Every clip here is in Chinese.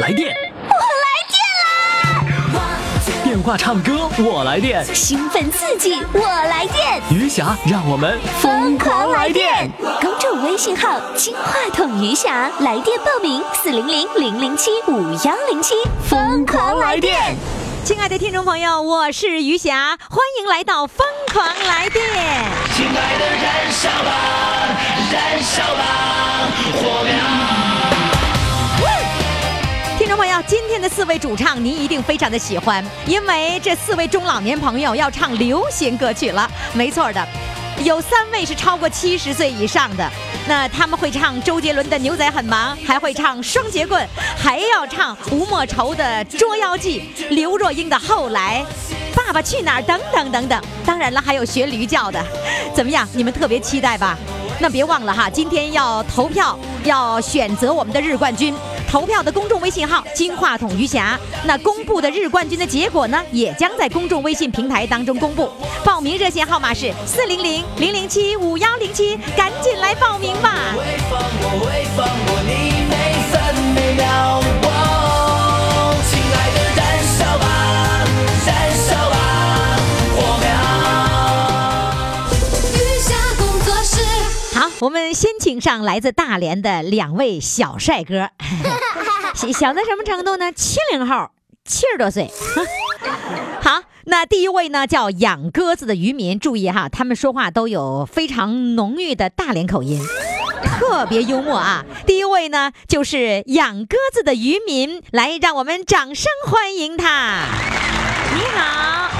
来电，我来电啦！电话唱歌我来电，兴奋刺激我来电，余霞让我们疯狂来电！公众微信号“金话筒余霞”，来电报名：四零零零零七五幺零七，疯狂来电！亲爱的听众朋友，我是余霞，欢迎来到《疯狂来电》。亲爱的，燃烧吧，燃烧吧，火苗！今天的四位主唱您一定非常的喜欢，因为这四位中老年朋友要唱流行歌曲了。没错的，有三位是超过七十岁以上的，那他们会唱周杰伦的《牛仔很忙》，还会唱双截棍，还要唱吴莫愁的《捉妖记》，刘若英的《后来》，《爸爸去哪儿》等等等等。当然了，还有学驴叫的，怎么样？你们特别期待吧？那别忘了哈，今天要投票，要选择我们的日冠军。投票的公众微信号“金话筒余霞”，那公布的日冠军的结果呢，也将在公众微信平台当中公布。报名热线号码是四零零零零七五幺零七，赶紧来报名吧！好，我们先请上来自大连的两位小帅哥，小小到什么程度呢？七零后，七十多岁。好，那第一位呢叫养鸽子的渔民，注意哈，他们说话都有非常浓郁的大连口音，特别幽默啊。第一位呢就是养鸽子的渔民，来，让我们掌声欢迎他。你好，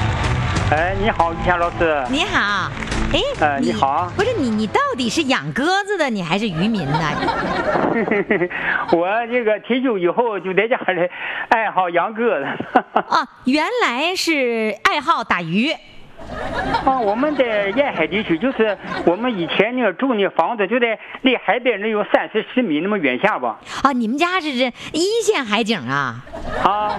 哎，你好，于谦老师。你好，哎，呃你好不是你，你到底是养鸽子的，你还是渔民呢？我这个退休以后就在家里爱好养鸽子。啊，原来是爱好打鱼。啊，我们在沿海地区，就是我们以前那个住那房子就在离海边能有三四十米那么远下吧。啊，你们家是这一线海景啊？啊，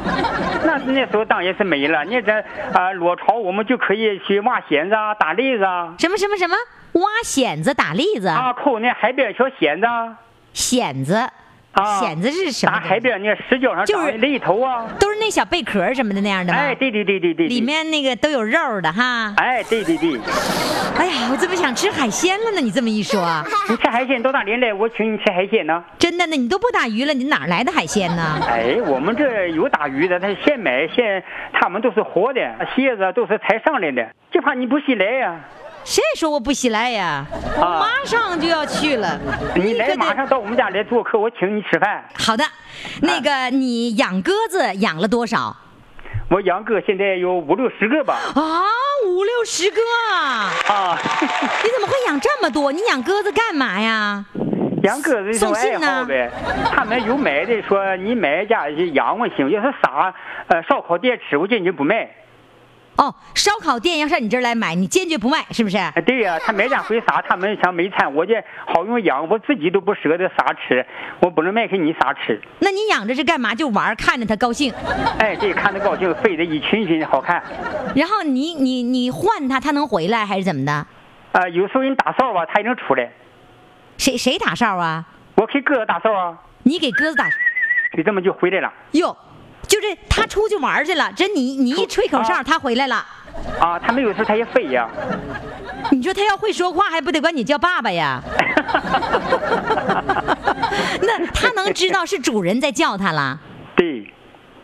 那那时候当然是没了。那这啊落潮，我们就可以去挖蚬子啊、打栗子啊，什么什么什么？挖蚬子、打栗子、啊抠那海边小蚬子啊。蚬子，啊蚬子是什么打？海边那石角上就是那一头啊。都是那小贝壳什么的那样的吗？哎，对对对对对。里。面那个都有肉的哈。哎，对对对。哎呀，我怎么想吃海鲜了呢？你这么一说，你吃海鲜到哪里来？我请你吃海鲜呢。真的呢，你都不打鱼了，你哪来的海鲜呢？哎，我们这有打鱼的，他现买现，他们都是活的，蟹子都是才上来的，就怕你不稀来呀、谁说我不稀来呀？我啊马上就要去了。你来马上到我们家来做客，我请你吃饭。好的，那个你养鸽子养了多少？我养鸽现在有五六十个吧。啊，五六十个啊！啊，你怎么会养这么多？你养鸽子干嘛呀？养鸽子送信呢好呗。他们有买的说你买家养我行，要是啥呃烧烤店吃，我坚决不卖。哦，烧烤店要上你这儿来买，你坚决不卖，是不是？哎，对呀、他买家会杀，他们想没餐，我这好用养，我自己都不舍得啥吃，我不能卖给你啥吃。那你养着是干嘛？就玩儿，看着他高兴。哎，对，看着高兴，飞得一群群的好看。然后你你你换它，它能回来还是怎么的？啊、有时候人打哨吧，它也能出来。谁谁打哨啊？我给鸽子打哨啊，你给鸽子打？就这么就回来了。哟，就是他出去玩儿去了，这你你一吹口哨，啊它回来了。啊，他没有时候它也飞呀。你说他要会说话，还不得管你叫爸爸呀？那他能知道是主人在叫他了？对，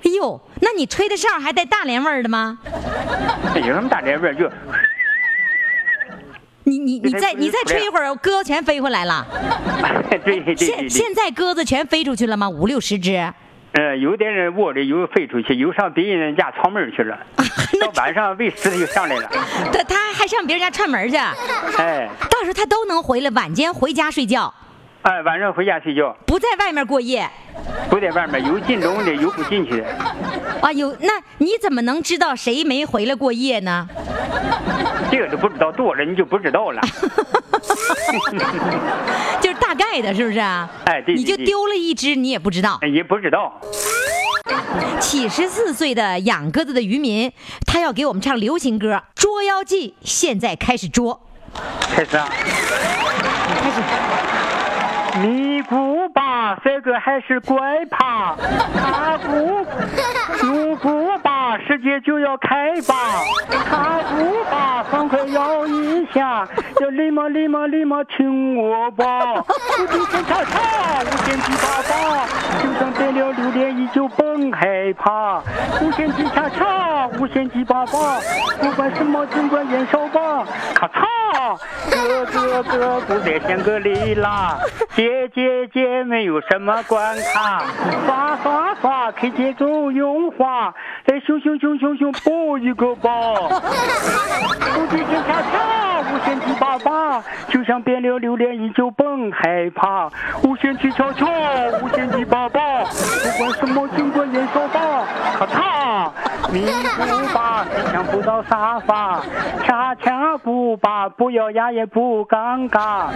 哎呦，那你吹的哨还带大连味儿的吗？有什么大连味儿就，你你你再你再吹一会儿，鸽子全飞回来了。对对对。现现在鸽子全飞出去了吗？五六十只。呃，有的人窝里又飞出去，又上别人家串门去了。到晚上喂食它就上来了。他他还上别人家串门去，哎，到时候他都能回来，晚间回家睡觉，哎，晚上回家睡觉，不在外面过夜。不在外面有进笼的，有不进去的。啊，有那你怎么能知道谁没回来过夜呢？这个都不知道，多了你就不知道了。就是大概的，是不是啊？哎对对你就丢了一只，你也不知道。也不知道。七十四岁的养鸽子的渔民，他要给我们唱流行歌《捉妖记》，现在开始捉，开始啊。开始。尼姑吧，这个还是怪怕，世界就要开吧，踏步吧，放快摇一下，要立马立马立马听我吧。无极限叉叉，无限七八八，就算得了榴莲依旧甭害怕。无限七叉叉，无限七八八，不管什么尽管燃烧吧。咔嚓，哥哥哥不再像个里啦，姐姐姐没有什么关卡，刷刷刷，K 节奏用滑，再熊熊熊熊熊抱一个吧。无极限叉叉，无限七八八，就像变了榴莲依旧甭害怕。无限七悄悄，无限七八八，不管什么尽管燃烧吧。咔嚓，迷糊吧，谁抢不到沙发？恰恰不吧，不要压也不尴尬。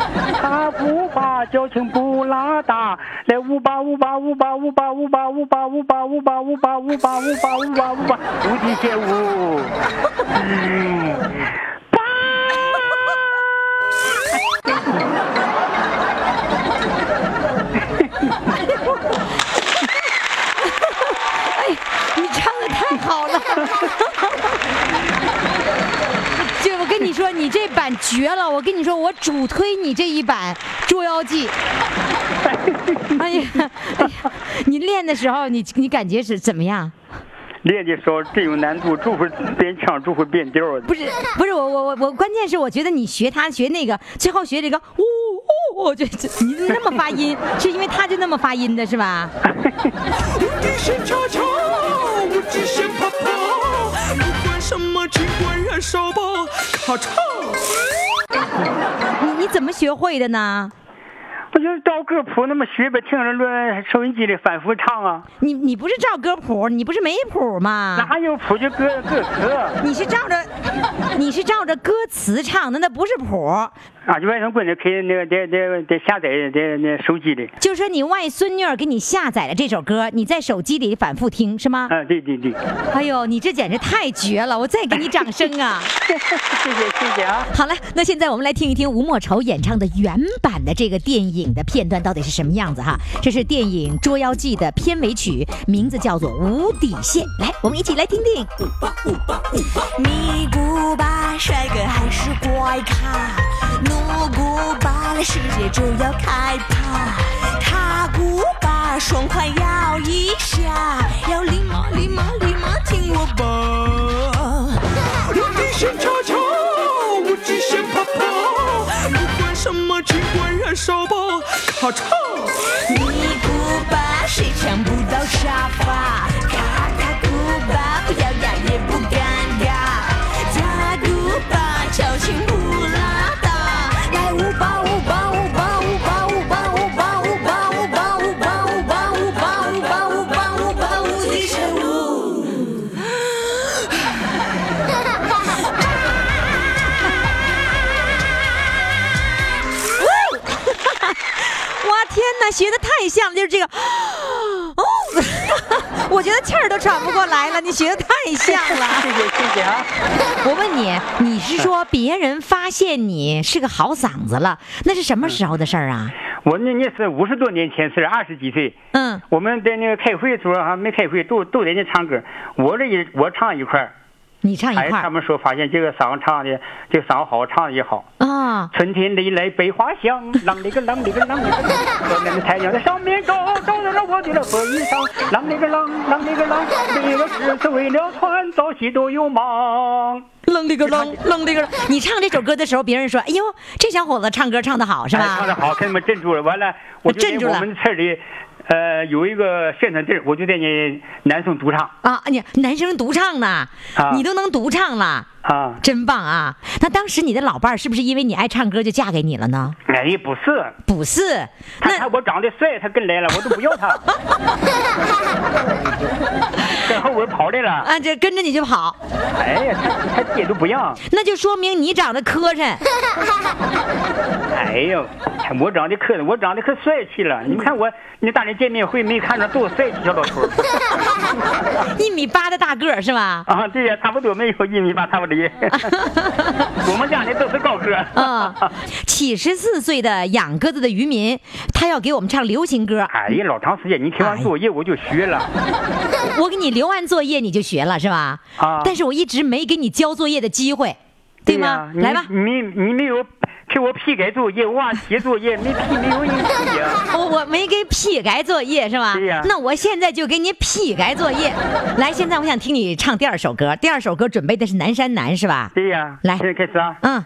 踏步吧，矫情不拉大。来舞吧舞吧舞吧舞吧舞吧舞吧舞吧舞吧舞吧舞吧舞吧舞吧舞吧，无极限舞。哎。你唱的太好了。就我跟你说，你这版绝了！我跟你说，我主推你这一版《捉妖记》。哎呀，哎呀，你练的时候，你你感觉是怎么样？练的时候真有难度，就会变腔，就会变调。不是不是，我我我我，关键是我觉得你学他学那个，最后学这个，呜呜，我觉得你那么发音，是因为他就那么发音的是吧？无极限悄悄，无极限啪啪，不管什么尽管燃烧吧，咔嚓。你你怎么学会的呢？我就是照歌谱那么学呗，听着录收音机里反复唱啊。你你不是照歌谱，你不是没谱吗？哪有谱就歌歌词你是照着，你是照着歌词唱的，那不是谱。啊？就外甥闺女可以那个得得得下载在那手机里。就是说你外孙女儿给你下载了这首歌，你在手机里反复听是吗？啊，对对对，哎呦，你这简直太绝了！我再给你掌声啊！谢谢谢谢啊。好了，那现在我们来听一听吴莫愁演唱的原版的这个电影的片段到底是什么样子哈。这是电影《捉妖记》的片尾曲，名字叫做《无底线》。来，我们一起来听听。咪古巴，帅哥还是怪咖？努咕吧，了世界就要开趴。塔古巴，爽快摇一下，要立马立马立马听我吧。手包，咔嚓。太像了，就是这个，哦，我觉得气儿都喘不过来了，你学的太像了。谢谢谢谢啊。我问你，你是说别人发现你是个好嗓子了，那是什么时候的事儿啊？我那那是五十多年前事，二十几岁。嗯，我们在那个开会的时候还没开会，都都在那唱歌。我这一我唱一块儿，你唱一哎，块儿他们说发现这个嗓子唱的，这个嗓子好，唱的也好。啊？春天里来百花香，啷里个啷里个啷里个啷，河南的太阳在上面照，照亮了我的那荷衣裳。啷里个啷，啷里个啷，为了诗词为了穿，早起都有忙。愣里个愣，愣里个愣。你唱这首歌的时候，别人说：“哎呦，这小伙子唱歌唱得好，是哎唱的吧好，给你们镇住了。完了，我就镇住了我们村里，呃，有一个现场地儿，我就在你男生独唱？”啊，你男生独唱呢，啊你都能独唱了，啊。真棒啊！那当时你的老伴儿是不是因为你爱唱歌就嫁给你了呢？哎，不是，不是，那我长得帅，他跟来了，我都不要他，跟后边跑来了。啊，这跟着你就跑，哎呀，他他姐都不让。那就说明你长得磕碜。哎呦，我长得磕碜我长得可帅气了。你看我，你大人见面会没看着多帅气小老头 一米八的大个儿是吧？啊？对呀，差不多没有一米八，差不多。我们家的都是高个儿。啊，七十四岁的养鸽子的渔民，他要给我们唱流行歌。哎呀，老长时间，你听完作业我就学了。我给你留完作业，你就就学了是吧？啊但是我一直没给你交作业的机会，对吗？呀来吧，你你你没有给我批改作业，我娃写作业没批，没有你批呀。我我没给批改作业是吧？对呀那我现在就给你批改作业。来，现在我想听你唱第二首歌，第二首歌准备的是《南山南》是吧？对呀，来现在开始啊。嗯，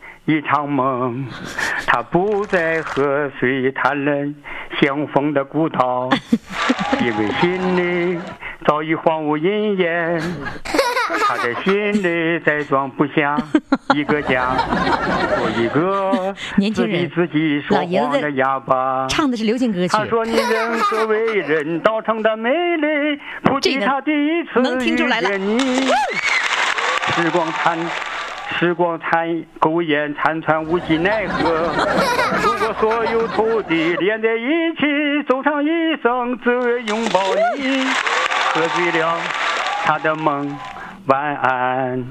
一场梦，他不再和谁谈论相逢的孤岛，因为心里早已荒无人烟，他的心里再装不下 一个家，做一个年轻人自己自己说谎的哑巴。唱的是流行歌曲他。说你人是为人道成的美丽，不这个及他第一次遇见你。时光残，时光残，苟延残喘，无计奈何。如果所有土地连在一起，走上一生，只为拥抱你。喝醉了他的梦，晚安。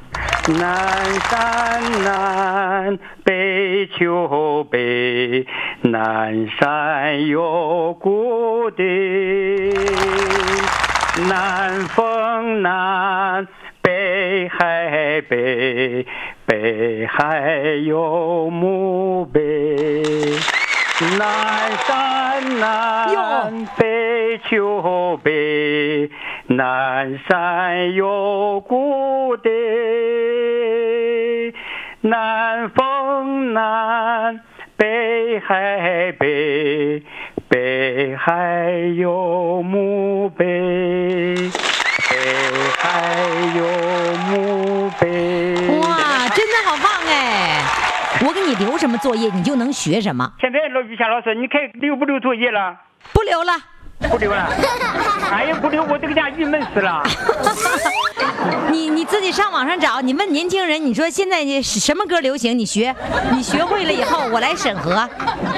南山南，北秋北，南山有故地。南风南，北海北，北海有墓碑。南山南，北秋北，南山有谷地。南风南，北海北，北海有墓碑，北海有墓碑。哇，真的好棒哎！我给你留什么作业，你就能学什么。现在老于霞老师，你看留不留作业了？不留了，不留了。哎呀，不留，我这个家郁闷死了。你你自己上网上找，你问年轻人，你说现在你什么歌流行，你学，你学会了以后，我来审核，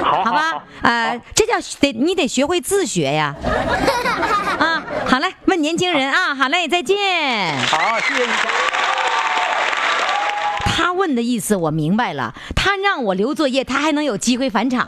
好好吧？呃，这叫得你得学会自学呀。啊，好嘞，问年轻人啊，好嘞，再见。好，谢谢你。他问的意思我明白了，他让我留作业，他还能有机会返场。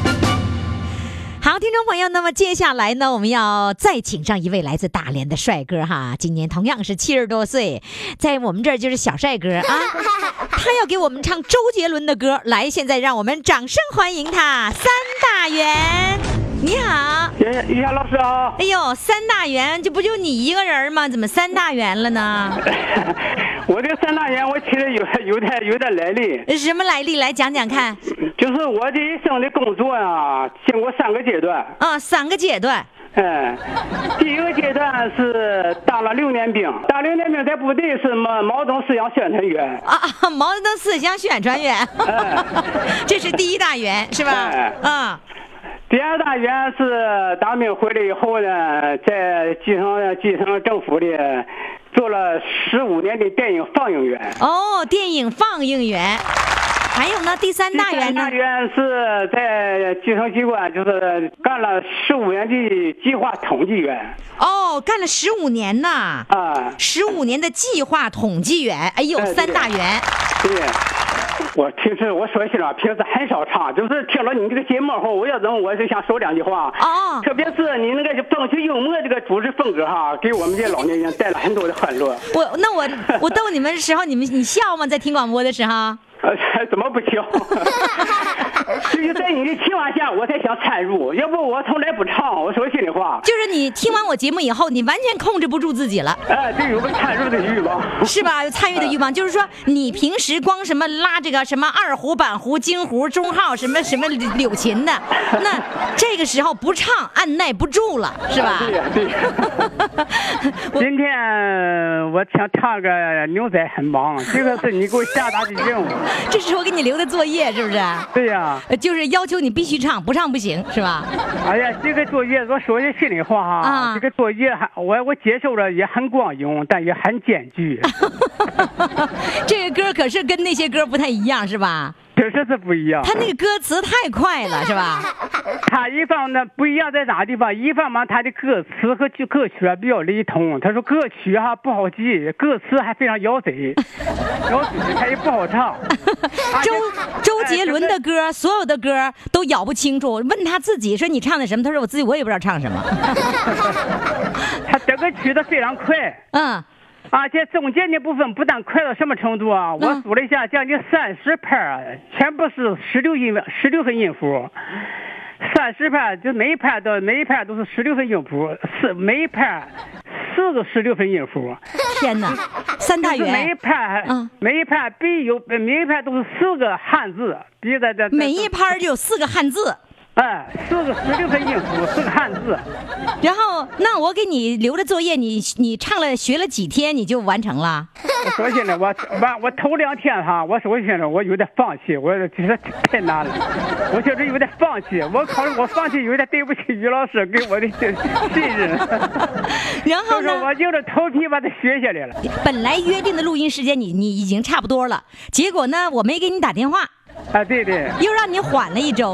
好，听众朋友，那么接下来呢，我们要再请上一位来自大连的帅哥哈，今年同样是七十多岁，在我们这儿就是小帅哥啊，他要给我们唱周杰伦的歌，来，现在让我们掌声欢迎他，三大元，你好，于于霞老师啊，哎呦，三大员，这不就你一个人吗？怎么三大员了呢？我这个三大员我其实有有点有点来历，什么来历？来讲讲看。就是我这一生的工作啊，经过三个阶段。啊，三个阶段。嗯，第一个阶段是当了六年兵，当六年兵在部队是毛毛泽东思想宣传员。啊啊！毛泽东思想宣传员，哎 这是第一大员是吧？哎啊，第二大员是当兵回来以后呢，在基层基层政府里做了十五年的电影放映员。哦，电影放映员，还有呢，第三大员呢第三大？员是在基层机关，就是干了十五年的计划统计员哦，干了十五年呐，啊。十五年的计划统计员，哎呦，三大员，对，我平时我说心里话，平时很少唱，就是听了你这个节目后，我要怎么我就想说两句话。哦特别是你那个风趣幽默这个主持风格哈，给我们这老年人带来很多的欢乐。我那我我逗你们的时候，你们你笑吗？在听广播的时候？呃，怎么不笑？只有在你的情况下，我才想参入，要不我从来不唱。我说心里话，就是你听完我节目以后，你完全控制不住自己了。哎，对，有个参入的欲望。是吧？有参与的欲望，就是说你平时光什么拉这个什么二胡、板胡、京胡、中号什么什么柳琴的，那这个时候不唱，按耐不住了，是吧？对呀、对呀。今天我想唱个《牛仔很忙》，这个是你给我下达的任务。这是我给你留的作业，是不是？对呀、呃就是要求你必须唱，不唱不行，是吧？哎呀，这个作业我说句心里话哈，啊这个作业还我我接受了也很光荣，但也很艰巨，这个歌可是跟那些歌不太一样，是吧？确实是不一样。他那个歌词太快了，是吧？他一方呢不一样在哪地方？一方嘛，他的歌词和剧歌曲啊比较雷同。他说歌曲哈、不好记，歌词还非常咬嘴，咬嘴他也不好唱。周周杰伦的歌，所有的歌都咬不清楚。问他自己说你唱的什么？他说我自己我也不知道唱什么。他整个曲子非常快。嗯，而且中间的部分不但快到什么程度啊？我嗯数了一下，将近三十拍儿，全部是十六音十六分音符。三十拍就每一拍都每一拍都是十六分音符，四每一拍四个十六分音符。天哪，三大就是每一元，拍，嗯每一拍必有每一拍都是四个汉字，必在这每一拍就有四个汉字。哎四个十六分音符，四个汉字。然后，那我给你留的作业，你你唱了学了几天你就完成了？我说现在我完我头两天哈，我说现在我有点放弃，我觉得太难了，我觉得有点放弃，我考虑我放弃有点对不起于老师给我的信任，然后呢？我硬着头皮把它学下来了。本来约定的录音时间你你已经差不多了，结果呢，我没给你打电话，啊，对对，又让你缓了一周，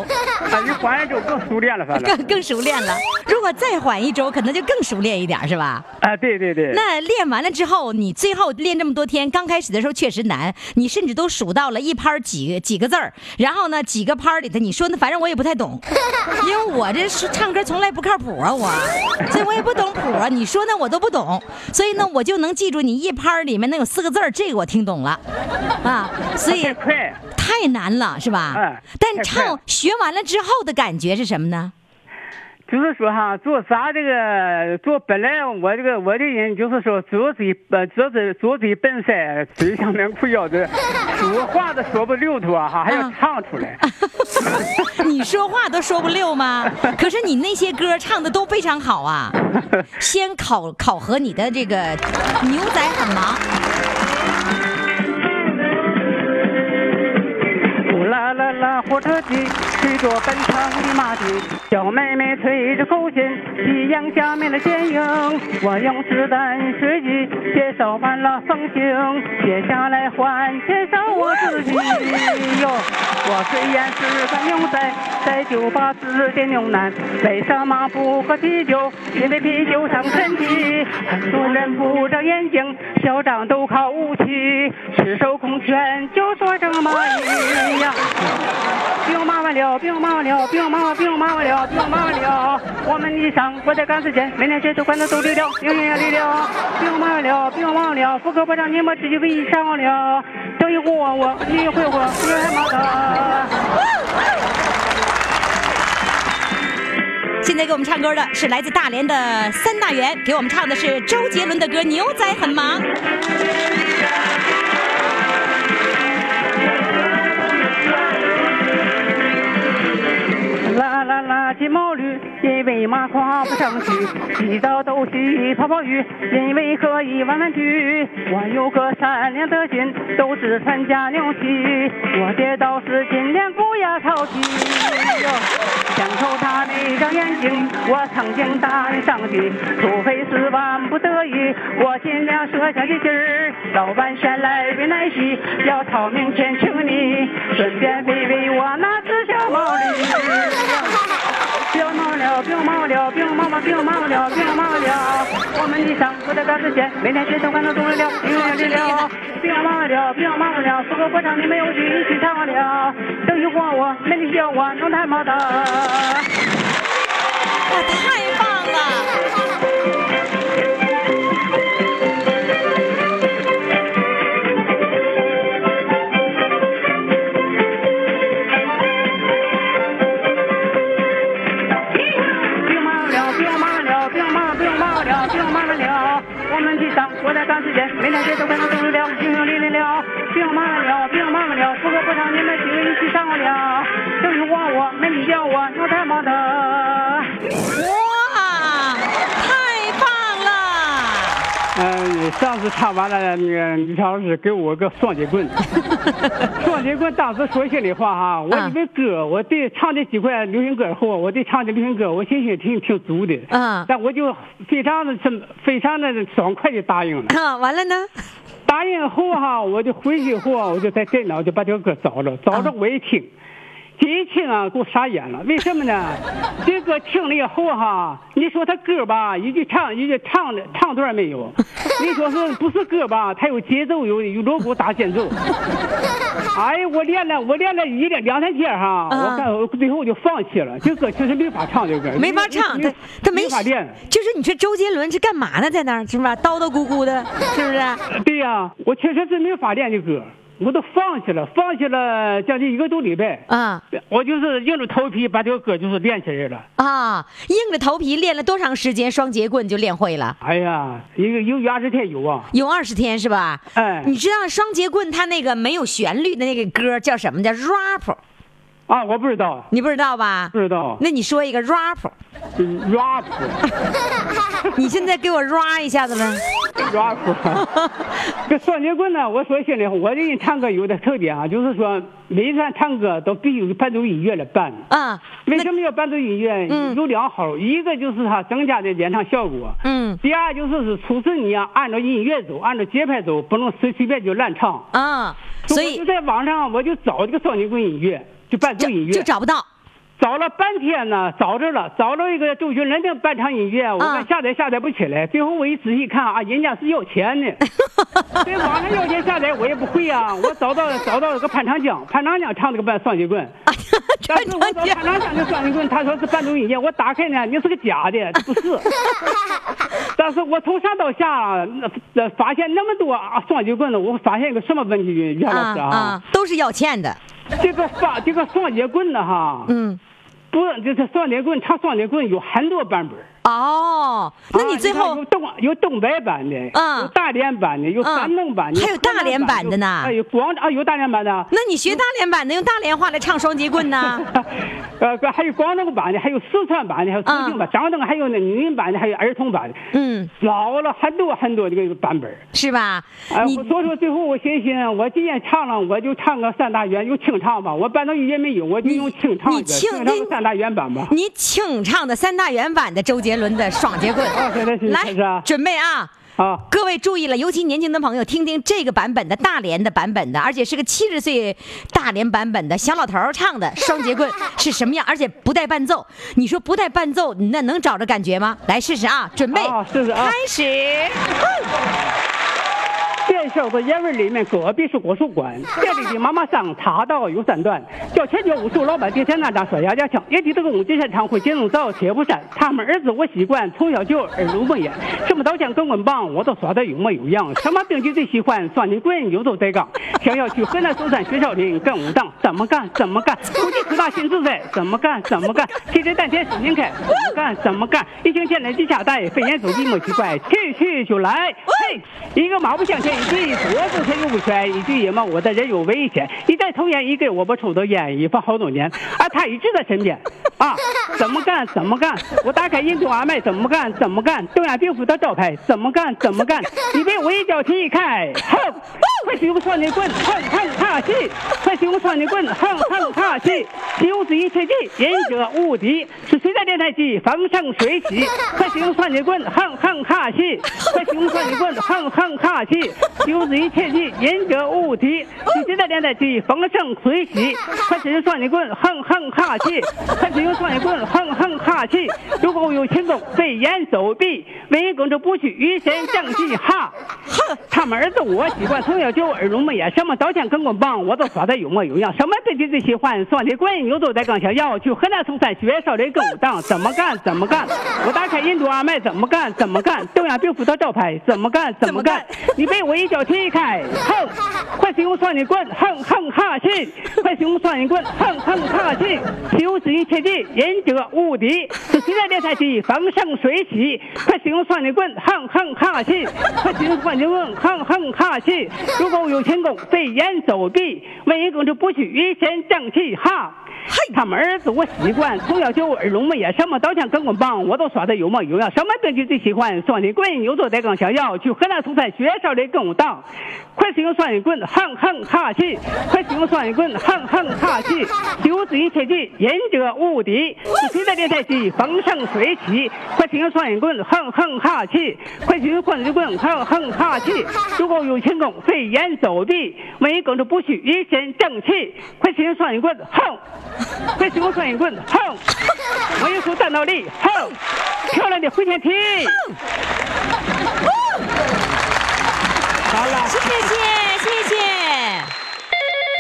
啊，你缓一周更熟练了，反正。更更熟练了。如果再缓一周，可能就更熟练一点，是吧？啊，对对对。那练完了之后，你最后练这么多天，刚开始的时候确实难，你甚至都数到了一拍儿几个几个字儿，然后呢几个拍儿里头，你说那反正我也不太懂，因为我这是唱歌从来不靠谱啊，我，所以我也不懂谱啊，你说那我都不懂，所以呢我就能记住你一拍儿里面能有四个字儿，这个我听懂了，啊，所以太 快，太难了，是吧？哎但唱学完了之后的感觉是什么呢？就是说哈，做啥这个做本来我这个我的人就是说左嘴呃左嘴左嘴笨塞，嘴像棉裤腰子，说 话都说不溜头啊哈，还要啊唱出来。你说话都说不溜吗？可是你那些歌唱的都非常好啊。先考考核你的这个牛仔很忙，了，火车机吹着奔腾的马蹄，小妹妹吹着口琴，夕阳下面的剪影。我用子弹随机介绍完了风景，接下来换介绍我自己哟。我虽然是个牛仔，在酒吧是点牛腩，为什么不喝啤酒？因为啤酒伤身体。很多人不长眼睛，嚣张都靠武器，赤手空拳就说这么一样。兵马完了，兵马完了，兵马兵马完了，兵马完了。我们的伤我在赶时间，每天节奏管都都溜了，有眼力了。兵马完了，兵马完了，副科部长你们自己为上了。等一会儿我，你一会我，你还马的。现在给我们唱歌的是来自大连的三大元，给我们唱的是周杰伦的歌《牛仔很忙》。啦啦啦，金毛驴，因为马跨不上去，洗澡都洗泡泡浴，因为可以玩玩具。我有个善良的心，都是参加牛戏。我爹倒是尽量不要淘气。想瞅他那张眼睛，我曾经答应上帝，除非是万不得已，我尽量舍下的劲儿。老板先来杯奶昔，要掏明钱请你，顺便喂喂我那只小毛驴。兵马了，兵马了，兵马马，兵马了，兵马了。我们的伤不在赶时间，每天节奏感都动了了，有眼力了。兵马了，兵马了，四个国唱你没有去一起唱了。等一会儿我，没你叫我能太忙的。哇，太棒了！见，每天节奏快乐都有了，星星凛凛了，别骂了，别骂了，不可不唱，你们几个一起上了，就是我我，没你叫我，那太忙的。哇，太棒了！嗯，上次唱完了，那个李超老师给我个双截棍，双截棍当时说心里话哈，我以为歌，我对唱这几块流行歌后，我对唱这流行歌，我信心挺挺足的，嗯但我就非常的非常的爽快的答应了。啊，完了呢？答应后哈，我就回去后啊，我就在电脑就把这个歌找着，找着我一听，这一听啊，给我傻眼了。为什么呢？这歌听了以后哈，你说他歌吧，一句唱一句唱的唱段没有，你说是不是歌吧？他有节奏，有有锣鼓打间奏。哎呀，我练了，我练了一两两三天哈，啊我看我最后我就放弃了。这歌确实没法唱，这歌没法唱，他他没没法练。就是你说周杰伦是干嘛呢？在那儿是吧？叨叨咕咕的，是不是？对呀、我确实是没法练这歌，我都放弃了，放弃了将近一个多礼拜。啊我就是硬着头皮把这个歌就是练起来了。啊！硬着头皮练了多长时间？双节棍就练会了。哎呀，一个有二十天有啊。有二十天是吧？哎你知道双节棍它那个没有旋律的那个歌叫什么？叫 rap，啊，我不知道，你不知道吧不？知道。那你说一个 rap，嗯 rap 你现在给我 rap 一下子呗？rap，这双节棍呢，我说心里话，我这人唱歌有点特点啊，就是说每一段唱歌都必须有伴奏音乐来伴。啊，为什么要伴奏音乐？嗯有两好，一个就是它增加的演唱效果。嗯第二就是是初次你要按照音乐走，按照节拍走，不能随随便就乱唱。啊，所以我就在网上我就找这个双节棍音乐，就伴奏音乐，就找不到。找了半天呢，找着了，找着一个周杰伦的伴唱音乐，我啊看下载下载不起来，最后我一仔细看啊，人家是要钱的，在网上要钱下载我也不会啊，我找到找到了个潘长江，潘长江唱这个伴双节棍。但是我找潘长江的双节棍，他说是伴奏音乐，我打开呢，你是个假的，不是。但是我从上到下啊那那发现那么多啊双节棍呢，我发现一个什么问题，袁老师啊啊，都是要钱的。这个双这个双节棍呢哈，嗯，不，就是双节棍唱双节棍有很多版本。哦，那你啊最后看有东有东北版的，嗯有大连版的，有山东版的，还有大连版的呢哎，有广啊有大连版的，那你学大连版的，用大连话来唱双截棍呢？呃，还有广东版的，还有四川版的，还有重庆版，张灯还有那女人版的，还有儿童版的，嗯，老了很多很多这个版本。是吧？哎，所以说最后我寻思，我今天唱了，我就唱个三大元，有清唱吧。我伴奏音乐没有，我就用清唱你清清唱个三大元版吧。你清唱的三大原版的周杰伦的双节棍 来啊准备啊！啊，各位注意了，尤其年轻的朋友，听听这个版本的大连的版本的，而且是个七十岁大连版本的小老头唱的双节棍 是什么样？而且不带伴奏，你说不带伴奏，那能找着感觉吗？来试试啊！准备，啊试试啊开始。店小子烟味里面隔壁是国术馆，店里的妈妈桑茶道有三段，叫前脚武术老板店前那扎甩牙家枪，也提这个武进山常会金龙罩铁布衫，他们儿子我习惯从小就耳濡目染，什么刀枪棍棍棒我都耍得有模有样，什么兵器最喜欢双截棍游走在岗，想要去河南嵩山学少林跟武当，怎么干？怎么干，估计十大新自在，怎么干？怎么干，气质丹田使劲开，怎么干？怎么干，一听见来技巧带，飞檐走壁莫奇怪，去去就来，嘿，一个马步向前，一这一脖子他又不全，一句也骂我的人有危险，一再抽烟，一根我不抽的烟，一放好多年，而他一直在身边，啊，怎么干怎么干，我打开印度阿麦怎么干怎么干，东亚病夫的招牌怎么干怎么干，你被我一脚踢开，哼，快使用双截棍，哼哼哈气，快使用双截棍，哼哼哈气，使用之一切记，忍者无敌，是谁在电台机风生水起，快使用双截棍，哼哼哈气，快使用双截棍，哼哼哈气，使用之一切记，忍者无敌，是谁在电台机风生水起，快使用双截棍，哼哼哈气，快使用双截棍，哼哼哈气，如果我有轻功，飞檐走壁，文公主不许与神争气，哈，哼，他们儿子我习惯从小就耳濡目染，什么刀枪棍棍棒我都耍得有模有样，什么兵器最喜欢双截棍，游走在刚想。要去河南嵩山学少林跟武当，怎么干怎么干，我打开印度阿麦怎么干？怎么干，东亚病夫的招牌怎么干怎么干，你被我一脚踢开，哼，快使用双截棍，哼哼哈气，快使用双截棍，哼哼哈气，修身切记，仁者无敌。是谁在练太极，风生水起，快使用双截棍，哼哼哈气，快使用双截棍，哼哼哈气。如果有轻功，飞檐走壁，文艺公主不许预先正气哈。他们儿子我习惯，从小就耳聋目哑，什么刀枪棍棍棒我都耍的有模有样，什么东西最喜欢？双截棍，牛做带杠想要，去河南嵩山学少林功当。快使用双截棍，哼哼哈气！快使用双截棍，哼哼哈气！修自己切记，仁者无敌。是谁在练太极？风生水起！快使用双截棍，哼哼哈气！快使用双截棍，哼哼哈气！如果有轻功，飞檐走壁，文艺公主不许一身正气！快使用双截棍，哼！快使用双截棍，哼！我有出战斗力，哼！漂亮的回旋踢！好了。谢谢谢谢。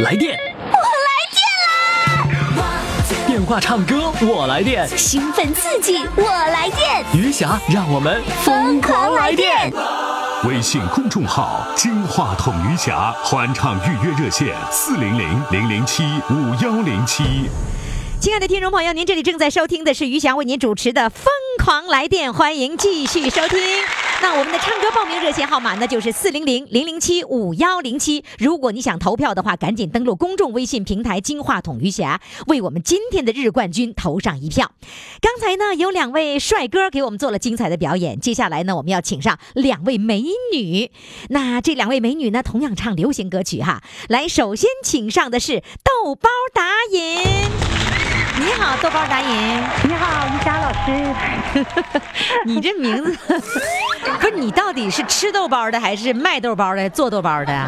来电，我来电啦！电话唱歌，我来电。兴奋刺激，我来电，余霞，让我们疯狂来电！微信公众号“金话筒余霞”欢唱预约热线：四零零零零七五幺零七。亲爱的听众朋友，您这里正在收听的是余霞为您主持的《风狂来电》，欢迎继续收听。那我们的唱歌报名热线号码呢，就是四零零零零七五幺零七。如果你想投票的话，赶紧登录公众微信平台“金话筒余霞”，为我们今天的日冠军投上一票。刚才呢，有两位帅哥给我们做了精彩的表演，接下来呢，我们要请上两位美女。那这两位美女呢，同样唱流行歌曲哈。来，首先请上的是豆包打引。你好，豆包达人。你好，于霞老师。你这名字 不是你到底是吃豆包的还是卖豆包的做豆包的？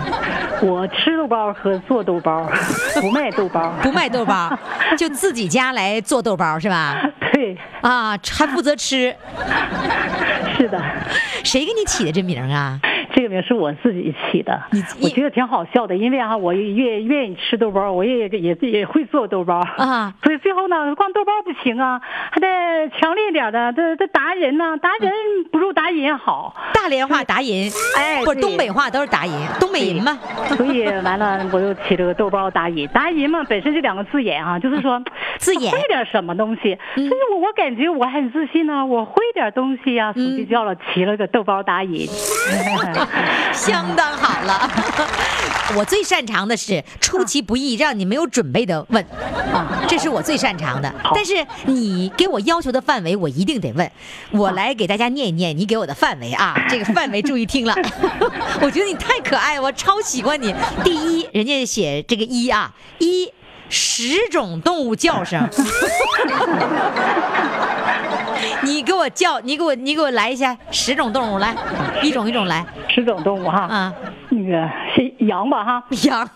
我吃豆包和做豆包，不卖豆包。不卖豆包，就自己家来做豆包是吧？对，啊，还负责吃。是的，谁给你起的这名啊？这个名是我自己起的你，我觉得挺好笑的，因为啊，我也愿愿意吃豆包，我也也也会做豆包啊，所以最后呢，光豆包不行啊，还得强烈点的，这这达人呢，达人不如达人好，大连话达人，哎对东北话都是达人，东北人嘛。所以完了我又起了个豆包达人，达人嘛本身这两个字眼啊，就是说 字眼会点什么东西，所以我我感觉我很自信呢、我会点东西呀、所以就叫了起了个豆包达人。相当好了。我最擅长的是出其不意，让你没有准备的问，啊，这是我最擅长的。但是你给我要求的范围，我一定得问。我来给大家念一念你给我的范围啊，这个范围注意听了。我觉得你太可爱，我超喜欢你。第一，人家写这个一啊，一十种动物叫声。叫，你给我，你给我来一下十种动物来，一种一种来十种动物哈，啊。那个是羊吧哈，羊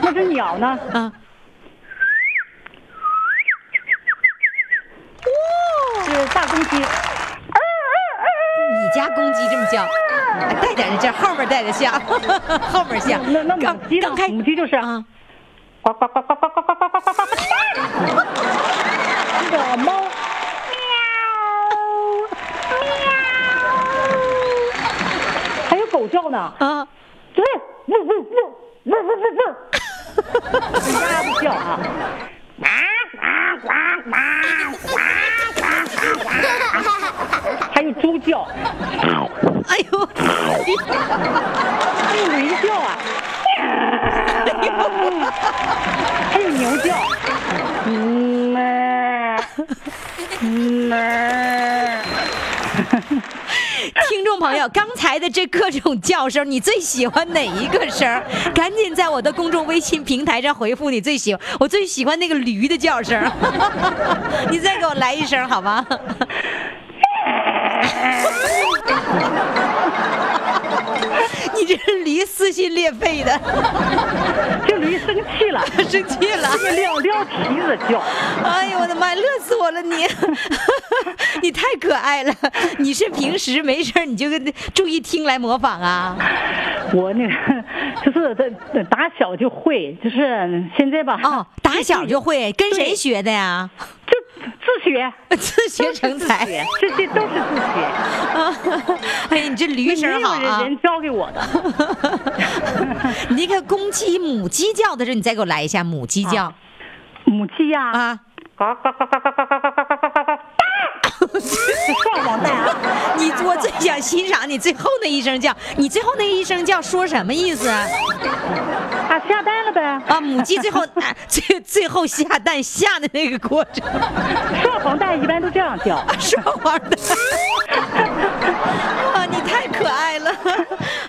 那只鸟呢，啊，是大公鸡，你家公鸡这么叫，哎带点的劲，后面带的像，后面像。那那母鸡呢刚？开母鸡就是啊，呱呱呱呱呱呱呱呱呱呱呱。那个猫，还有狗叫呢，啊，对，呜呜呜呜呜呜呜，鸭子叫啊，还有猪叫，哎呦，还有驴叫啊，还有牛叫，嗯哞嗯 听众朋友，刚才的这各种叫声，你最喜欢哪一个声？赶紧在我的公众微信平台上回复你最喜欢，我最喜欢那个驴的叫声，你再给我来一声好吗？你这是驴撕心裂肺的，这驴生气了，生气了。这撂撂蹄子叫。哎呦我的妈，乐死我了你！你太可爱了。你是平时没事儿你就注意听来模仿啊？我那个就是打小就会，就是现在吧，哦，打小就会，跟谁学的呀？就自学，自学成才。这些都是自学，哎呀，你这驴声好啊！人教给我的。你那个公鸡、母鸡叫的时候，你再给我来一下母鸡叫母鸡呀、啊！嘎嘎嘎嘎嘎嘎嘎嘎，是双黄蛋啊！你我最想欣赏你最后那一声叫，你最后那一声叫说什么意思啊？啊，下蛋了呗。啊，母鸡最后 啊最最后下蛋下的那个过程，双黄蛋一般都这样叫。双黄蛋。啊，你太可爱了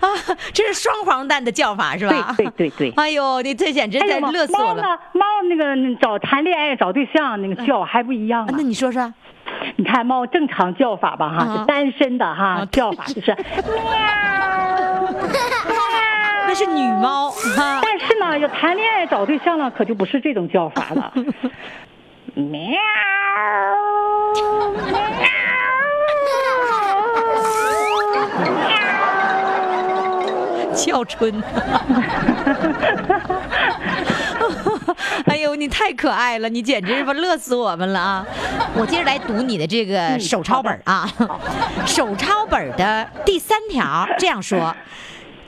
啊！这是双黄蛋的叫法是吧？对对对对哎呦，你这简直在乐死我了。猫呢？猫那个找谈恋爱找对象那个叫还不一样那你说说，你看猫正常叫法吧哈，啊就单身的哈啊叫法就是喵 那是女猫哈。但是呢，要谈恋爱找对象了，可就不是这种叫法了。喵，叫春。哎呦，你太可爱了，你简直是把乐死我们了啊！我接着来读你的这个手抄本啊，手抄本的第三条这样说。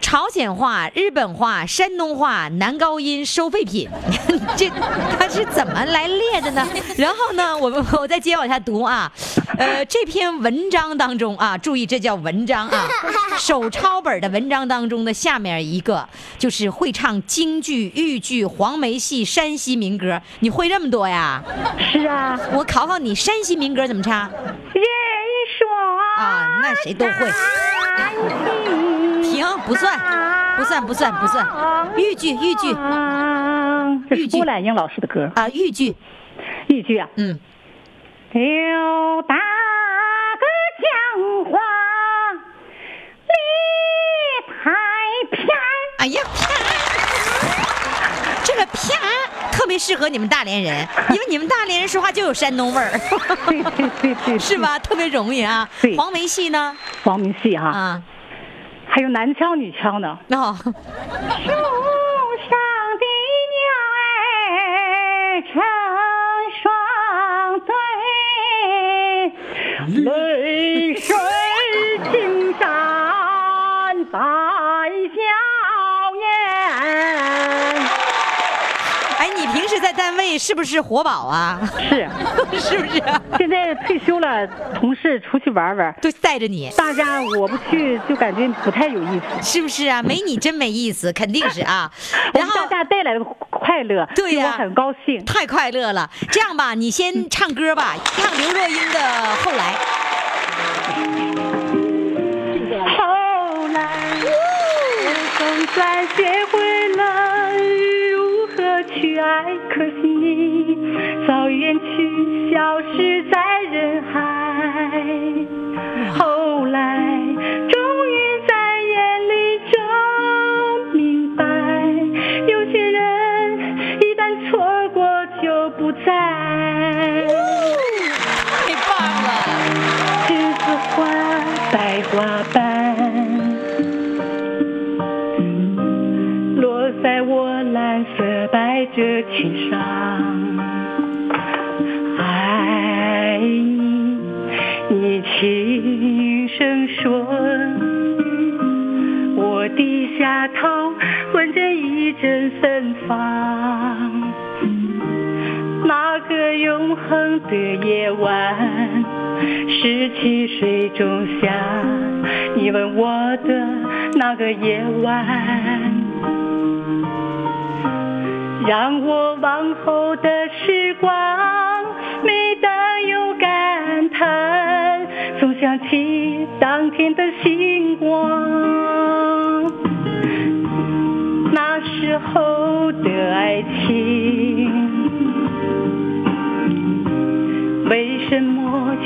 朝鲜话、日本话、山东话、男高音收废品，这他是怎么来列的呢？然后呢，我们我再接往下读啊，呃，这篇文章当中啊，注意这叫文章啊，手抄本的文章当中的下面一个就是会唱京剧、豫剧、黄梅戏、山西民歌，你会这么多呀？是啊，我考考你，山西民歌怎么唱？人说啊，那谁都会。停，不算，不算，不算，不算。豫剧，豫剧啊，这是豫剧郭兰英老师的歌，啊，豫剧，豫剧啊。嗯，刘大哥讲话理太偏，哎呀，啪！这个啪特别适合你们大连人，因为你们大连人说话就有山东味儿，对对对对，是？吧？特别容易啊。对黄梅戏呢？黄梅戏哈，啊，还有男腔女腔的。哦，树上的鸟儿成双对，时在单位是不是活宝啊？是，是不是啊？现在退休了，同事出去玩玩，都带着你，大家我不去就感觉不太有意思。是不是啊？没你真没意思，肯定是啊。然后大家带来的快乐，对呀我很高兴。太快乐了。这样吧，你先唱歌吧，唱刘若英的《后来》。后来，我总算学会了如何去爱，早已远去，消失在人海。芬芳。那个永恒的夜晚，十七岁仲夏，你问我的那个夜晚，让我往后的时光，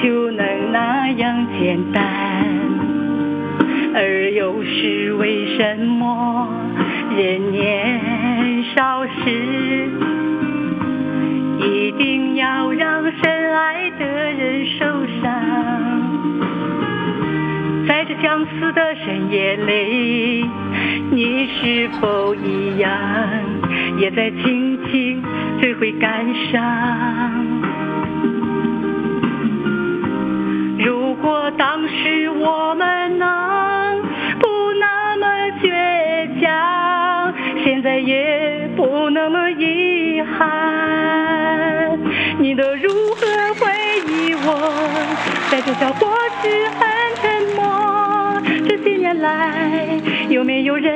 就能那样简单？而又是为什么人年少时，一定要让深爱的人受伤？在这相思的深夜里，你是否一样，也在静静追悔感伤？如果我们能不那么倔强，现在也不那么遗憾。你都如何回忆我？在这小过去很沉默。这些年来，有没有人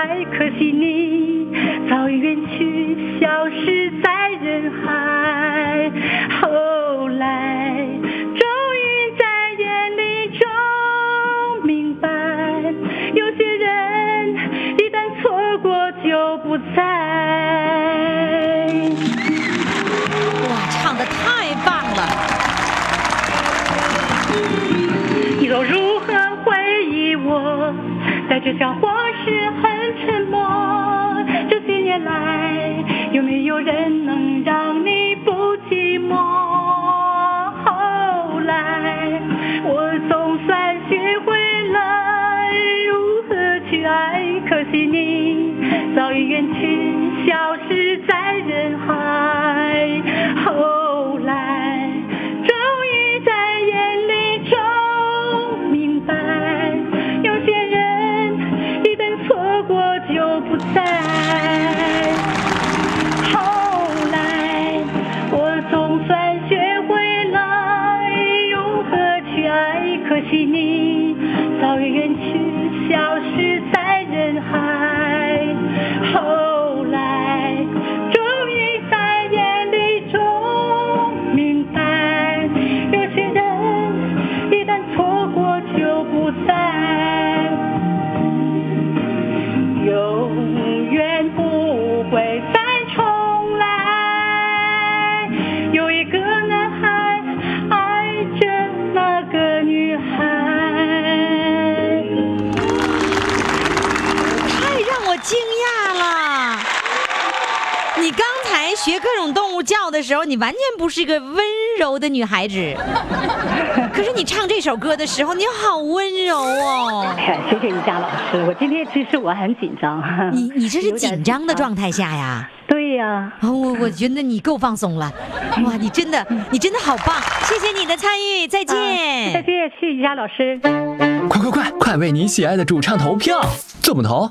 爱，可惜你早已远去，消失在人海。后来，终于在眼里中明白，有些人一旦错过就不再。哇，唱的太棒了！你都如何回忆我？在这小的时候，你完全不是一个温柔的女孩子。可是你唱这首歌的时候，你好温柔哦。哎呀，谢谢瑜伽老师，我今天其实我很紧张。你你这是紧张的状态下呀？对呀、哦，我我觉得你够放松了，哇，你真的你真的好棒，谢谢你的参与，再见。啊再见，谢谢瑜伽老师。快快快，快为你喜爱的主唱投票！怎么投？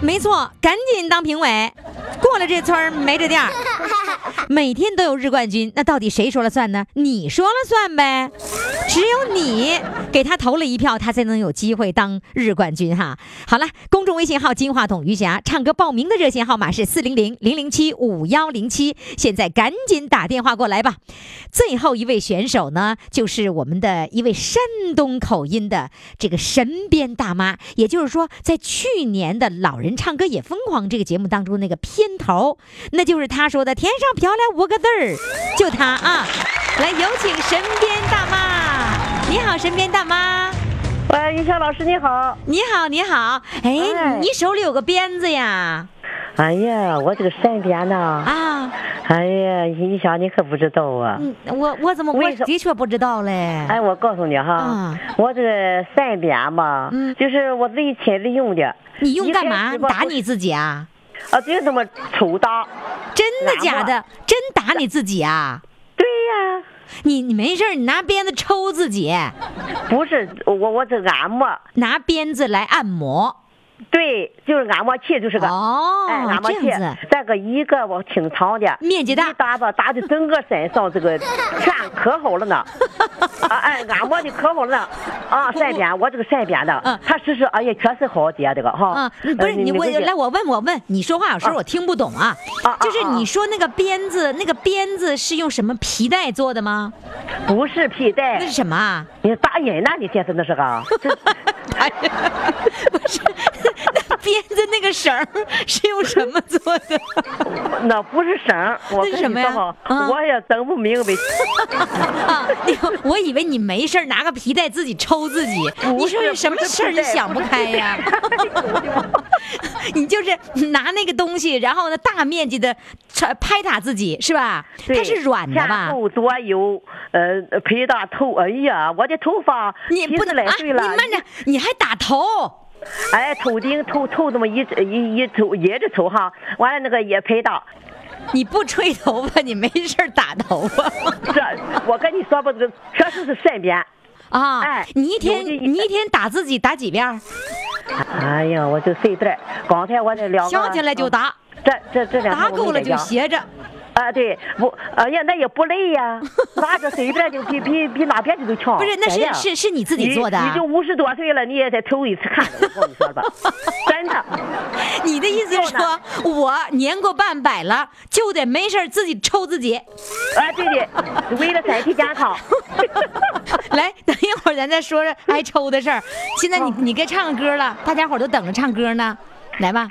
没错，赶紧当评委，过了这村儿没这店儿。每天都有日冠军，那到底谁说了算呢？你说了算呗，只有你给他投了一票，他才能有机会当日冠军哈。好了，公众微信号“金话筒余霞”，唱歌报名的热线号码是四零零零零七五幺零七，现在赶紧打电话过来吧。最后一位选手呢，就是我们的一位山东口音的这个神鞭大妈，也就是说，在去年的《老人唱歌也疯狂》这个节目当中那个片头，那就是他说的“天上飘来五个字儿”，就他啊！来，有请神鞭大妈。你好，神鞭大妈。喂，云霄老师你好。你好，你好。哎，哎你手里有个鞭子呀？哎呀，我这个善变呐，啊，哎呀，你想你可不知道啊。嗯，我我怎么我的确不知道嘞。哎，我告诉你哈，啊我这个善变嘛，嗯就是我自己亲自用的。你用干嘛？打你自己啊？啊，就这么抽打。真的假的？真打你自己啊？对呀，你你没事你拿鞭子抽自己，不是我我这按摩，拿鞭子来按摩。对，就是按摩器，就是个。哦哎，按摩器这个一个我挺长的，面积大一打吧，打的整个身上这个 全可好了呢。啊，哎，按摩的可好了呢。啊，善变，我这个善变的嗯，他试试，哎呀，确实好姐这个哈。嗯，不是呃你我来我问我问你说话有时候啊我听不懂啊啊啊，就是啊你说那个鞭子，那个鞭子是用什么皮带做的吗？不是皮带那是，什么啊？你打人呢？你现在那是个，这哎呀，不是，那编的那个绳儿是用什么做的？那不是绳儿，我是什么呀我也整不明白。啊，我以为你没事拿个皮带自己抽自己，你说有什么事儿你想不开呀？你就是拿那个东西，然后呢大面积的拍打自己，是吧？它是软的前吧？后左右，呃，拍打头，哎呀，我的头发你不能啊！你来岁了，慢着，你还打头。哎，头顶头头这么一一一抽掖着抽哈，完了那个也拍打。你不吹头发，你没事儿打头发 这我跟你说吧，这确实是善变。啊！哎你一天你一天打自己打几遍？哎呀，我就随便。刚才我这两个想起来就打，这这这两打够了就歇着。啊，对，我，哎呀，那也不累呀，拿着随便就比比比哪边的都强。不是，那是是是你自己做的啊你。你就五十多岁了，你也得头一次看，我跟你说吧，真的。你的意思是说，我年过半百了，就得没事儿自己抽自己。啊，对的，为了身体健康。来，等一会儿咱再说说挨抽的事儿。现在你你该唱歌了，大家伙儿都等着唱歌呢。来吧，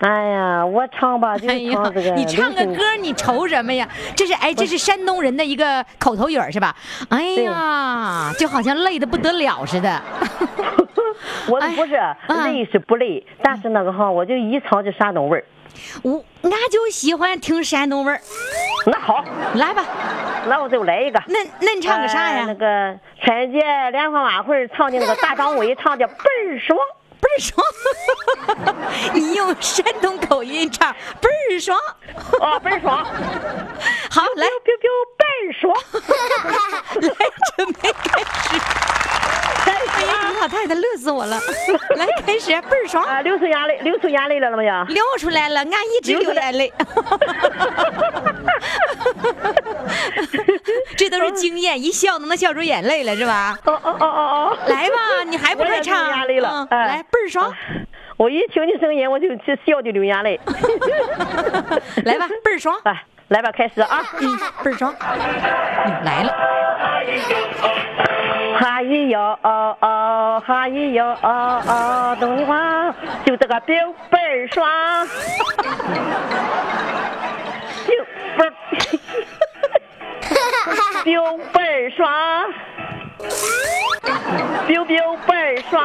哎呀，我唱吧，就哎呀是唱这个。，你唱个歌，你愁什么呀？这是哎，这是山东人的一个口头语儿是吧？哎呀，就好像累的不得了似的。我哎不是累是不累，但是那个哈，我就一唱就山东味儿。我俺就喜欢听山东味儿。那好，来吧，那我就来一个。那那你唱个啥呀？呃那个春节联欢晚会唱的那个大张伟 唱的倍儿爽。倍儿爽！你用山东口音唱，倍儿爽。啊，倍儿爽。好，来，biu biu 倍儿爽。来，准备开始。哎呀，你老太太乐死我了！来，开始，倍儿爽。啊，流出眼泪，流出眼泪来了没有？流出来了，俺一直流眼泪。这都是经验，一笑都能笑出眼泪来，是吧？哦哦哦哦哦！来吧，你还不快唱？我也流眼泪了来，倍儿爽。我一听你声音，我就就笑的流眼泪。来吧，倍儿爽。来，来吧，开始啊！嗯，倍儿爽。嗯来了。哈咿哟哦哦，哈咿哟哦哦，东西话就这个冰倍儿爽，就不是 丢倍儿爽爽，表表倍儿爽，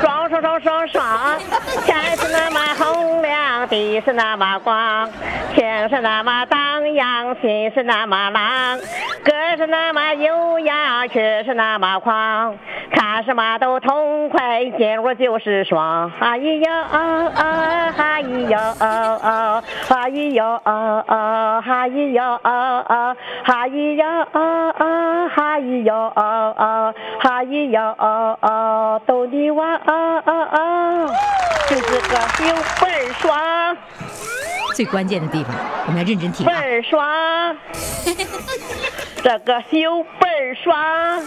爽爽爽爽爽，天是那么红亮，地是那么光，情是那么荡漾，心是那么浪，歌是那么悠扬，曲是那么狂，看什么都痛快，进屋就是爽。哈咿呦哦哦，哈咿呦哦哦，哈咿呦哦哦，哈咿呦哦哦，哈咿哟哦哦，哈咿哟哦哦，哈咿哟哦哦，逗你玩哦哦哦，就是个有倍儿爽，最关键的地方，我们要认真听啊！倍儿爽，这个秀倍儿爽，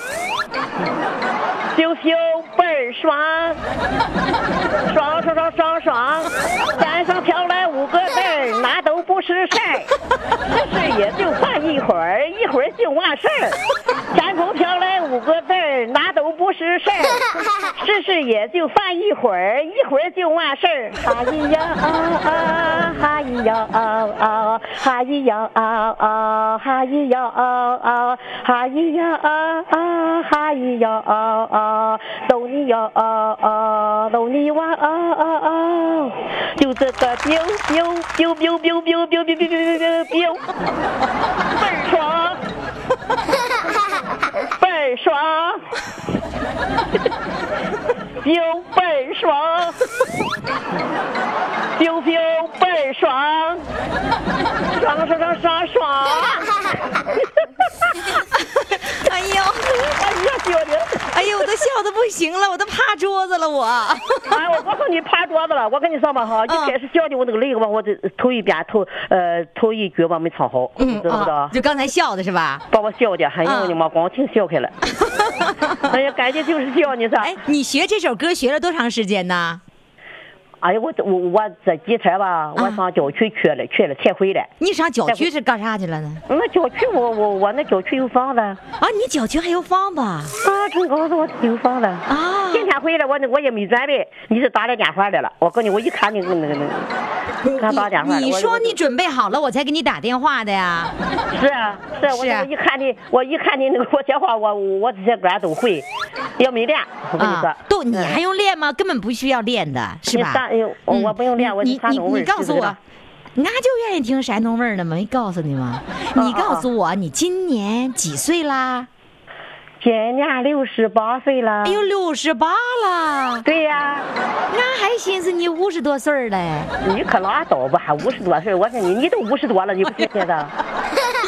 秀秀倍儿爽，爽爽爽爽爽，山上飘来五个字儿，那都不是事儿，这事也就办一会儿，一会儿就完事儿。五个字儿，那都不是事儿，试试也就犯一会儿，一会儿就完事儿。哈咿呀啊啊，哈咿呀啊啊，哈咿呀啊啊，哈咿呀啊啊，哈咿呀啊啊，哈咿呀啊啊，逗你呀啊啊，逗你玩啊啊啊，就这个 biu biu biu biu biu biu biu biu biu biu biu，倍儿爽。倍儿爽，丢倍儿爽，丢丢倍儿爽，爽爽爽爽爽。哎呦，哎呀，兄弟，哎呦，我都笑的不行了，我都趴桌子了，我。哎，我告诉你趴桌子了。我跟你说吧哈，一开始笑的我那个泪吧，我这头一边头呃头一句吧没唱好，你知不知道啊？就刚才笑的是吧？把我笑的，哎呦我的妈，光听笑开了。哎呀，感觉就是笑，你说。哎，你学这首歌学了多长时间呢？哎呀，我我我这几天吧，我上郊区去了，去了才回来。你上郊区是干啥去了呢？那郊区我我我那郊区有房子啊，啊，你郊区还有房子城高子我有房子。啊？今天回来我那我也没准备，你是打来电话来了。我告诉你，我一看你那个那个，看打电话来你说你准备好了，我才给你打电话的呀。是啊是啊，我一看你，我一看你那个我电话，我我这些歌都会，要没练，我跟你说啊，，都你嗯还用练吗？根本不需要练的，是吧？哎呦我不用练我你你你山东味儿你告诉我俺就愿意听山东味儿的嘛，没告诉你吗？你告诉我，你今年几岁啦？今年六十八岁了。哎呦，六十八了，对呀、俺还寻思你五十多岁儿嘞。你可拉倒吧，还五十多岁，我说你你都五十多了，你不信现在？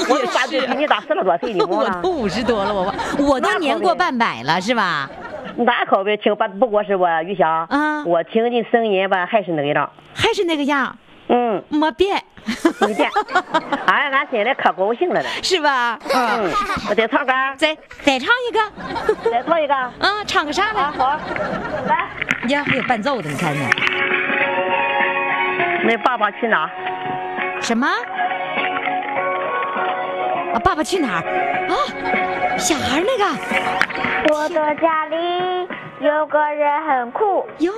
我都把比你大十多岁，你忘了？我都五十多了，我我都年过半百了，是吧？那可别听，不不过是我于霞，啊我听你声音吧，还是那个样，还是那个样，嗯，没变，没变。哎，俺心里可高兴了呢。是吧？嗯，我再唱歌，再再唱一个，再唱一个。嗯，唱个啥啊，来？好，来，呀，还有伴奏的，你看看那爸爸去哪？什么？啊，爸爸去哪儿？啊，小孩那个我的家里有个人很酷，哟，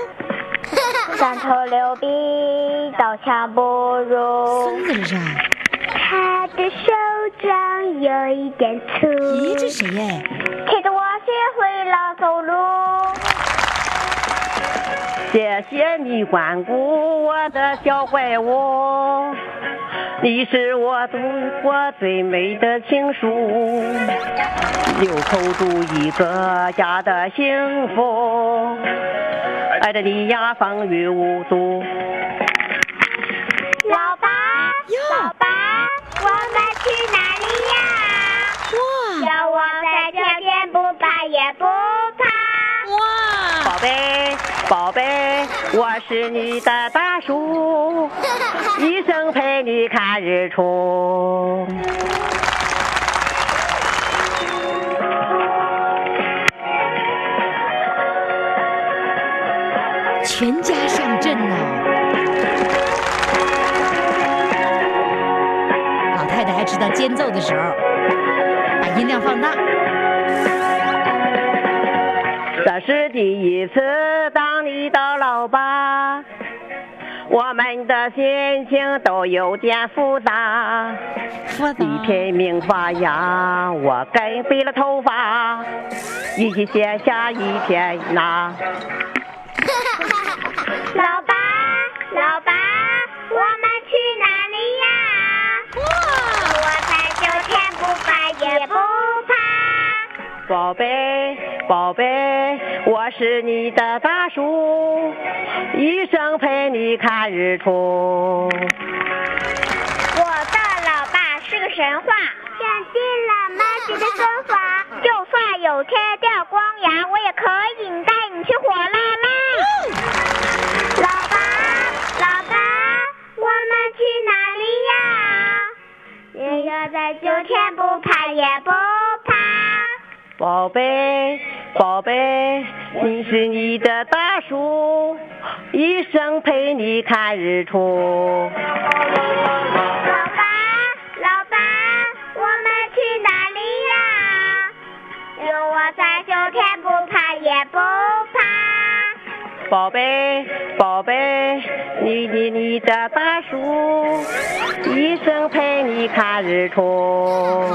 三头六臂，刀枪不入。孙子这是？他的手掌有一点粗，咦，这谁耶？陪着我学会了走路。谢谢你关顾我的小怪物，你是我读过最美的情书，留守住一个家的幸福，爱着你呀风雨无阻。老爸，老爸，我们去哪里呀？哇叫我在秋天不怕也不怕。哇！宝贝，宝贝，我是你的大叔，一生陪你看日出。全家上阵呐！老太太还知道间奏的时候，是第一次当你的老爸，我们的心情都有点复杂。我一片明发芽，我根飞了头发，一起写下一片呐。老爸，老爸，我们去哪里呀？我在秋天不怕也不怕。宝贝，宝贝，我是你的大叔，一生陪你看日出。我的老爸是个神话，想尽了 magic 的身法，就算有天掉光牙，我也可以带你去火辣辣。老爸，老爸，我们去哪里呀？爷爷在秋天不怕也不怕。宝贝，宝贝，你是你的大树，一生陪你看日出。老爸，老爸，我们去哪里呀？有我在，就天不怕也不怕。宝贝，宝贝，你你你的大树，一生陪你看日出。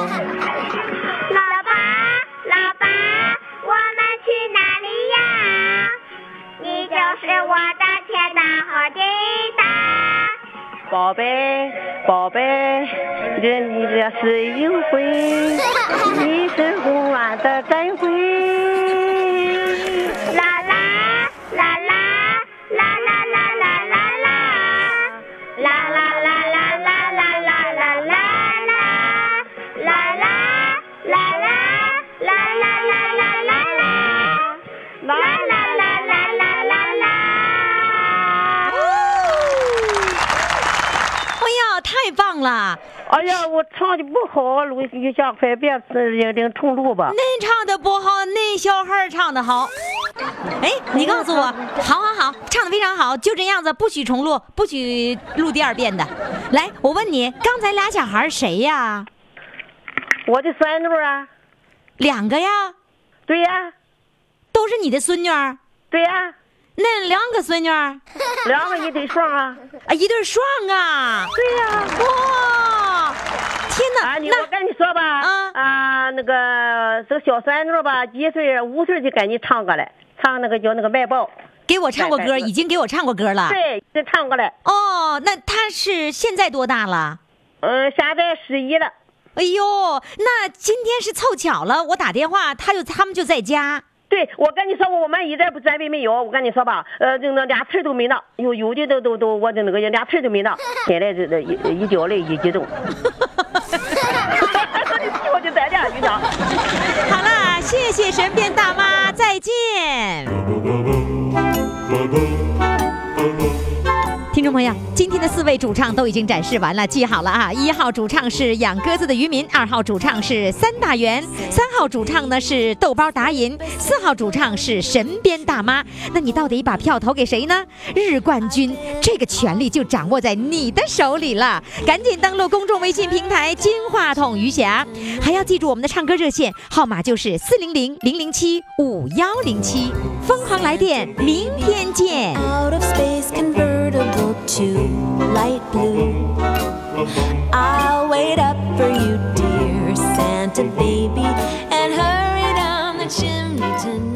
就是我的天大和地大。宝贝，宝贝，人你这是一回，你是永远的珍贵。太棒了！哎呀，我唱的不好，录一下，快别呃领领重录吧。恁唱的不好，恁小孩唱的好。哎，你告诉我，好好好，唱的非常好，就这样子，不许重录，不许录第二遍的。来，我问你，刚才俩小孩谁呀？我的孙女啊，两个呀，对呀，都是你的孙女儿。对呀，那两个孙女儿 两个一对双啊。啊，一对双啊。对呀，哇，天哪！啊，你那我跟你说吧，啊啊，那个这个小孙女吧，几岁？五岁就给你唱歌了，唱那个叫那个卖报，给我唱过歌，已经给我唱过歌了。对，就唱过了。哦，那他是现在多大了？嗯，现在十一了。哎呦，那今天是凑巧了，我打电话，他就他们就在家。对，我跟你说，我们一点不准备没有。我跟你说吧，呃，就那俩词儿都没呢，有有的都都都，我的那个俩词儿都没呢。现在这这一一掉泪一激动，我就在这儿，你想。好了，谢谢神变大妈，再见。听众朋友，今天的四位主唱都已经展示完了，记好了啊！一号主唱是养鸽子的渔民，二号主唱是三大元，三号主唱呢是豆包达银，四号主唱是神鞭大妈。那你到底把票投给谁呢？日冠军，这个权利就掌握在你的手里了。赶紧登录公众微信平台“金话筒余霞”，还要记住我们的唱歌热线号码就是四零零零零七五幺零七。疯狂来电，明天见。out of space convertible to light blue. I'll wait up for you, dear Santa baby, and hurry down the chimney tonight.